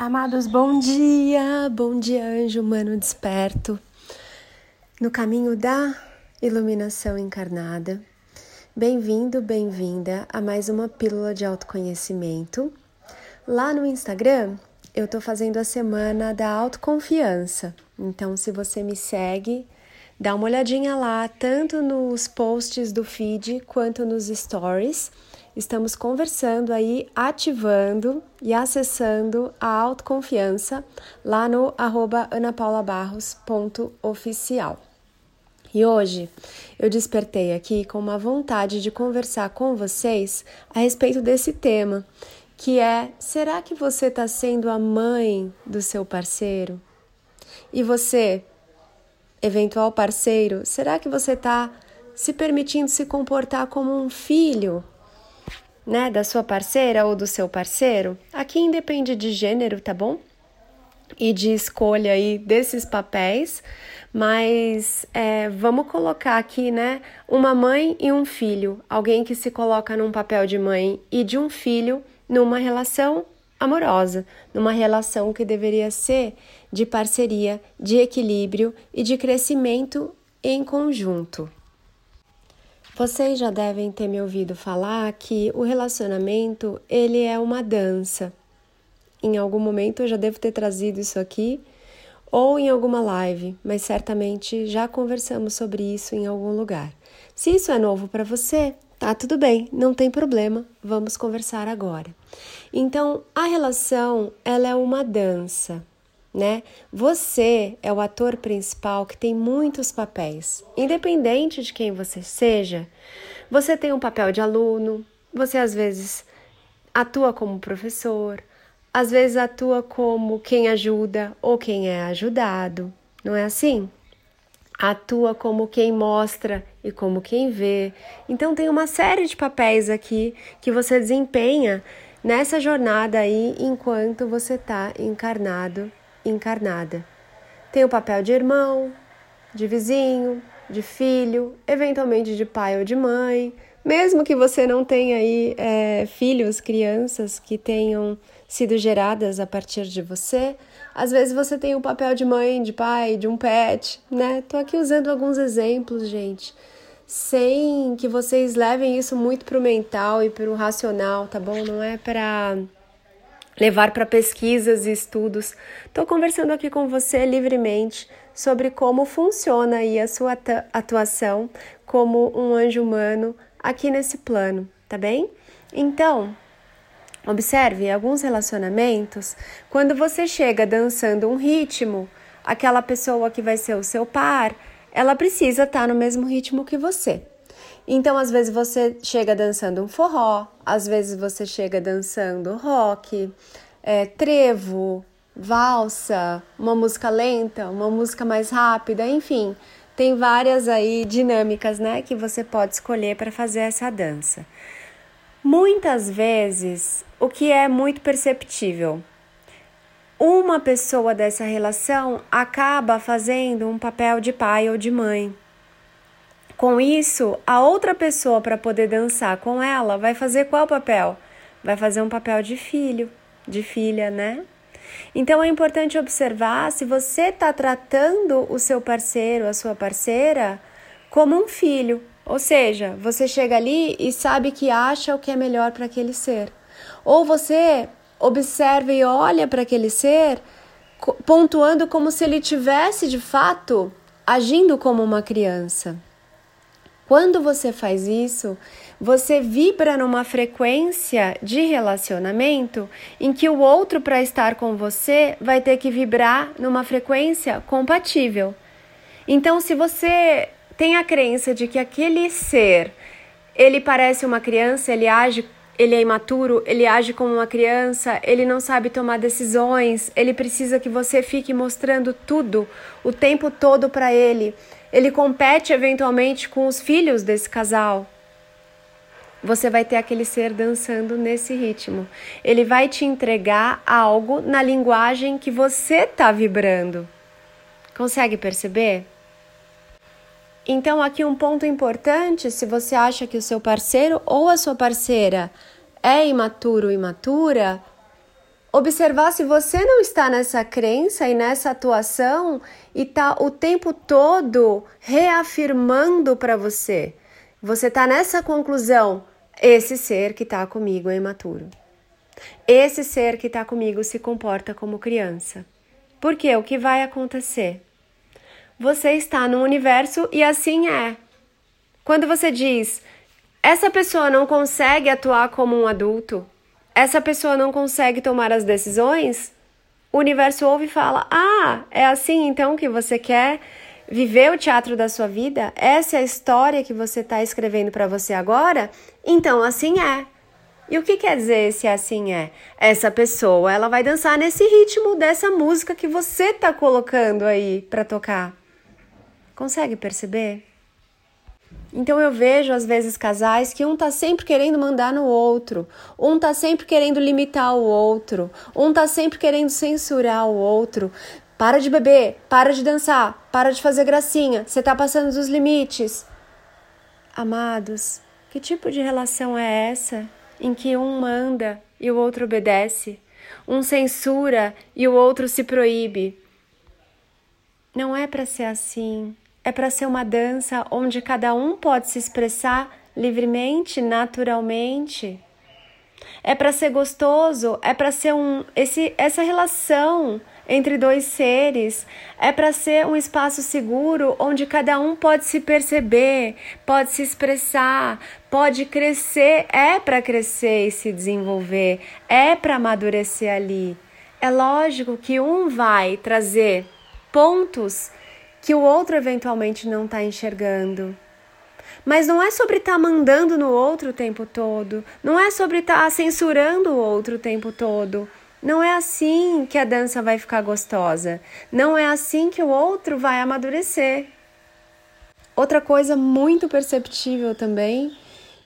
Amados, bom dia, bom dia, anjo humano desperto, no caminho da iluminação encarnada. Bem-vindo, bem-vinda a mais uma pílula de autoconhecimento. Lá no Instagram, eu tô fazendo a semana da autoconfiança. Então, se você me segue, dá uma olhadinha lá, tanto nos posts do feed quanto nos stories estamos conversando aí, ativando e acessando a autoconfiança lá no anapaulabarros.oficial. E hoje eu despertei aqui com uma vontade de conversar com vocês a respeito desse tema, que é: será que você está sendo a mãe do seu parceiro? E você, eventual parceiro, será que você está se permitindo se comportar como um filho né, da sua parceira ou do seu parceiro, aqui independe de gênero, tá bom? E de escolha aí desses papéis, mas é, vamos colocar aqui, né, uma mãe e um filho, alguém que se coloca num papel de mãe e de um filho numa relação amorosa, numa relação que deveria ser de parceria, de equilíbrio e de crescimento em conjunto. Vocês já devem ter me ouvido falar que o relacionamento ele é uma dança. Em algum momento eu já devo ter trazido isso aqui ou em alguma live, mas certamente já conversamos sobre isso em algum lugar. Se isso é novo para você, tá tudo bem, não tem problema, vamos conversar agora. Então, a relação, ela é uma dança né? Você é o ator principal que tem muitos papéis. Independente de quem você seja, você tem um papel de aluno, você às vezes atua como professor, às vezes atua como quem ajuda ou quem é ajudado, não é assim? Atua como quem mostra e como quem vê. Então tem uma série de papéis aqui que você desempenha nessa jornada aí enquanto você está encarnado encarnada. Tem o papel de irmão, de vizinho, de filho, eventualmente de pai ou de mãe. Mesmo que você não tenha aí é, filhos, crianças que tenham sido geradas a partir de você, às vezes você tem o papel de mãe, de pai, de um pet, né? Tô aqui usando alguns exemplos, gente, sem que vocês levem isso muito pro mental e pro racional, tá bom? Não é para levar para pesquisas e estudos. Estou conversando aqui com você livremente sobre como funciona aí a sua atuação como um anjo humano aqui nesse plano, tá bem? Então, observe alguns relacionamentos, quando você chega dançando um ritmo, aquela pessoa que vai ser o seu par, ela precisa estar tá no mesmo ritmo que você. Então, às vezes você chega dançando um forró, às vezes você chega dançando rock, é, trevo, valsa, uma música lenta, uma música mais rápida, enfim, tem várias aí dinâmicas, né, que você pode escolher para fazer essa dança. Muitas vezes, o que é muito perceptível, uma pessoa dessa relação acaba fazendo um papel de pai ou de mãe. Com isso, a outra pessoa, para poder dançar com ela, vai fazer qual papel? Vai fazer um papel de filho, de filha, né? Então é importante observar se você está tratando o seu parceiro, a sua parceira, como um filho. Ou seja, você chega ali e sabe que acha o que é melhor para aquele ser. Ou você observa e olha para aquele ser, pontuando como se ele tivesse de fato agindo como uma criança. Quando você faz isso, você vibra numa frequência de relacionamento em que o outro, para estar com você, vai ter que vibrar numa frequência compatível. Então, se você tem a crença de que aquele ser ele parece uma criança, ele age ele é imaturo, ele age como uma criança, ele não sabe tomar decisões, ele precisa que você fique mostrando tudo o tempo todo para ele. Ele compete eventualmente com os filhos desse casal. Você vai ter aquele ser dançando nesse ritmo. Ele vai te entregar algo na linguagem que você está vibrando. Consegue perceber? Então, aqui um ponto importante: se você acha que o seu parceiro ou a sua parceira é imaturo ou imatura, observar se você não está nessa crença e nessa atuação e está o tempo todo reafirmando para você. Você está nessa conclusão: esse ser que está comigo é imaturo. Esse ser que está comigo se comporta como criança. Porque o que vai acontecer? Você está no universo e assim é. Quando você diz, essa pessoa não consegue atuar como um adulto, essa pessoa não consegue tomar as decisões, o universo ouve e fala: Ah, é assim então que você quer viver o teatro da sua vida? Essa é a história que você está escrevendo para você agora? Então assim é. E o que quer dizer se assim é? Essa pessoa, ela vai dançar nesse ritmo dessa música que você está colocando aí para tocar. Consegue perceber? Então eu vejo às vezes casais que um tá sempre querendo mandar no outro, um tá sempre querendo limitar o outro, um tá sempre querendo censurar o outro. Para de beber, para de dançar, para de fazer gracinha, você tá passando dos limites. Amados, que tipo de relação é essa em que um manda e o outro obedece, um censura e o outro se proíbe? Não é para ser assim é para ser uma dança onde cada um pode se expressar livremente, naturalmente. É para ser gostoso, é para ser um esse essa relação entre dois seres, é para ser um espaço seguro onde cada um pode se perceber, pode se expressar, pode crescer, é para crescer e se desenvolver, é para amadurecer ali. É lógico que um vai trazer pontos que o outro eventualmente não está enxergando. Mas não é sobre estar tá mandando no outro o tempo todo, não é sobre estar tá censurando o outro o tempo todo. Não é assim que a dança vai ficar gostosa. Não é assim que o outro vai amadurecer. Outra coisa muito perceptível também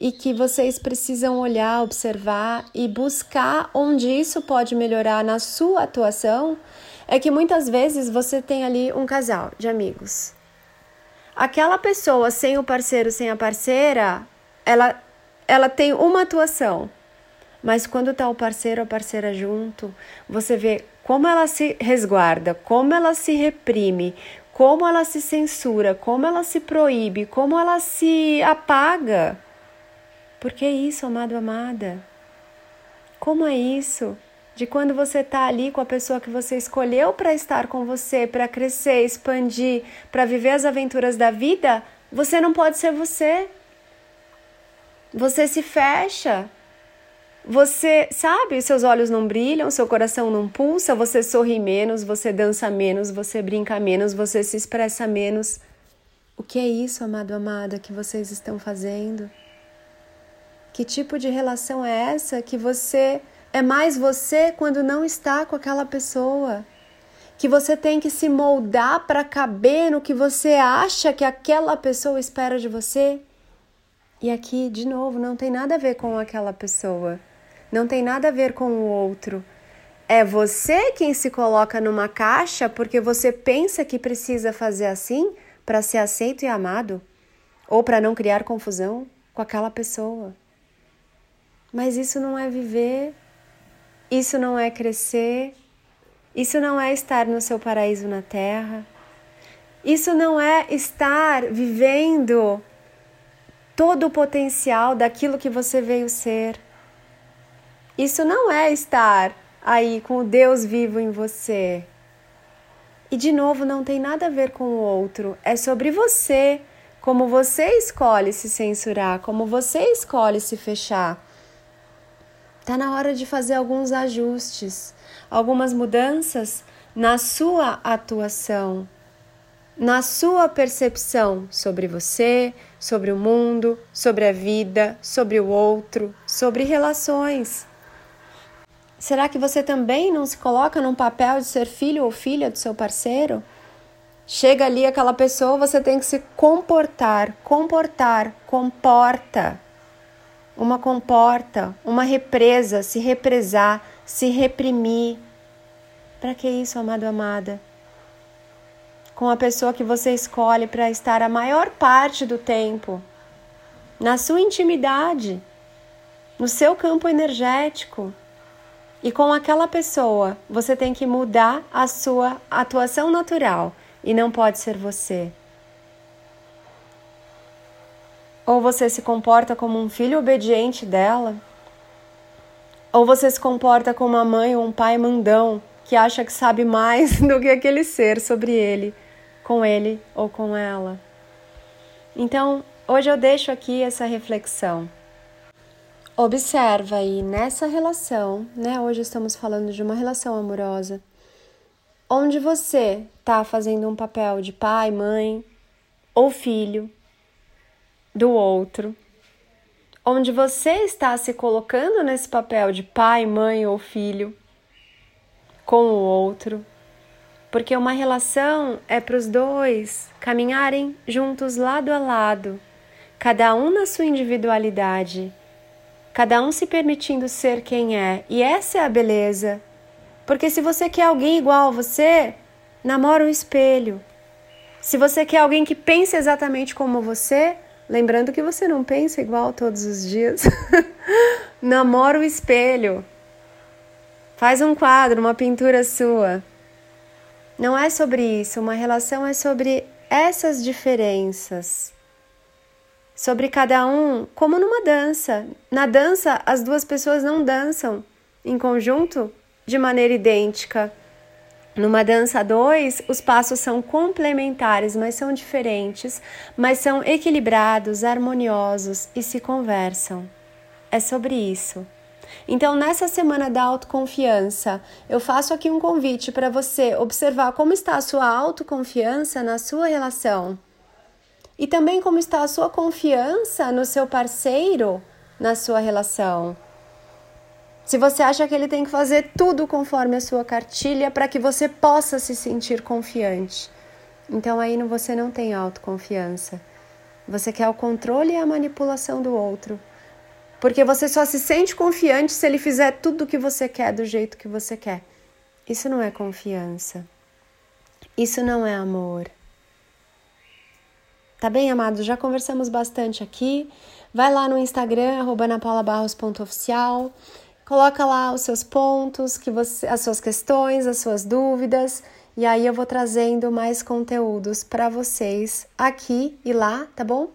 e que vocês precisam olhar, observar e buscar onde isso pode melhorar na sua atuação é que muitas vezes você tem ali um casal de amigos. Aquela pessoa sem o parceiro, sem a parceira, ela, ela tem uma atuação. Mas quando tá o parceiro ou a parceira junto, você vê como ela se resguarda, como ela se reprime, como ela se censura, como ela se proíbe, como ela se apaga. Por que isso, amado, amada? Como é isso? De quando você está ali com a pessoa que você escolheu para estar com você, para crescer, expandir, para viver as aventuras da vida, você não pode ser você. Você se fecha. Você, sabe, seus olhos não brilham, seu coração não pulsa, você sorri menos, você dança menos, você brinca menos, você se expressa menos. O que é isso, amado, amada, que vocês estão fazendo? Que tipo de relação é essa que você é mais você quando não está com aquela pessoa. Que você tem que se moldar para caber no que você acha que aquela pessoa espera de você. E aqui, de novo, não tem nada a ver com aquela pessoa. Não tem nada a ver com o outro. É você quem se coloca numa caixa porque você pensa que precisa fazer assim para ser aceito e amado ou para não criar confusão com aquela pessoa. Mas isso não é viver isso não é crescer, isso não é estar no seu paraíso na terra, isso não é estar vivendo todo o potencial daquilo que você veio ser. Isso não é estar aí com o Deus vivo em você. E de novo, não tem nada a ver com o outro, é sobre você, como você escolhe se censurar, como você escolhe se fechar. Está na hora de fazer alguns ajustes, algumas mudanças na sua atuação, na sua percepção sobre você, sobre o mundo, sobre a vida, sobre o outro, sobre relações. Será que você também não se coloca num papel de ser filho ou filha do seu parceiro? Chega ali aquela pessoa, você tem que se comportar, comportar, comporta uma comporta, uma represa, se represar, se reprimir. Para que isso, amado, amada? Com a pessoa que você escolhe para estar a maior parte do tempo, na sua intimidade, no seu campo energético. E com aquela pessoa, você tem que mudar a sua atuação natural e não pode ser você. Ou você se comporta como um filho obediente dela, ou você se comporta como uma mãe ou um pai mandão que acha que sabe mais do que aquele ser sobre ele, com ele ou com ela. Então, hoje eu deixo aqui essa reflexão. Observa aí nessa relação, né? Hoje estamos falando de uma relação amorosa, onde você está fazendo um papel de pai, mãe ou filho do outro, onde você está se colocando nesse papel de pai, mãe ou filho com o outro, porque uma relação é para os dois caminharem juntos lado a lado, cada um na sua individualidade cada um se permitindo ser quem é. E essa é a beleza. Porque se você quer alguém igual a você, namora um espelho. Se você quer alguém que pense exatamente como você, lembrando que você não pensa igual todos os dias, namora o espelho. Faz um quadro, uma pintura sua. Não é sobre isso, uma relação é sobre essas diferenças sobre cada um, como numa dança. Na dança, as duas pessoas não dançam em conjunto de maneira idêntica. Numa dança a dois, os passos são complementares, mas são diferentes, mas são equilibrados, harmoniosos e se conversam. É sobre isso. Então, nessa semana da autoconfiança, eu faço aqui um convite para você observar como está a sua autoconfiança na sua relação e também como está a sua confiança no seu parceiro na sua relação. Se você acha que ele tem que fazer tudo conforme a sua cartilha para que você possa se sentir confiante, então aí você não tem autoconfiança. Você quer o controle e a manipulação do outro. Porque você só se sente confiante se ele fizer tudo o que você quer do jeito que você quer. Isso não é confiança. Isso não é amor. Tá bem, amados? Já conversamos bastante aqui. Vai lá no Instagram, anapaulabarros.oficial. Coloca lá os seus pontos, que você, as suas questões, as suas dúvidas. E aí eu vou trazendo mais conteúdos para vocês aqui e lá, tá bom?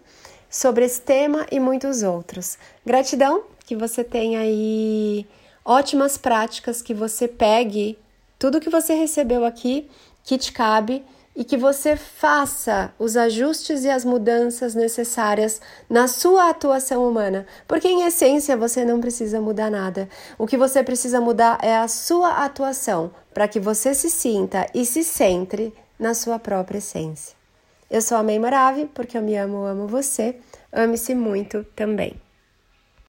Sobre esse tema e muitos outros. Gratidão, que você tenha aí ótimas práticas, que você pegue tudo que você recebeu aqui, que te cabe e que você faça os ajustes e as mudanças necessárias na sua atuação humana, porque em essência você não precisa mudar nada. O que você precisa mudar é a sua atuação, para que você se sinta e se centre na sua própria essência. Eu sou a May Morave, porque eu me amo, amo você. Ame-se muito também.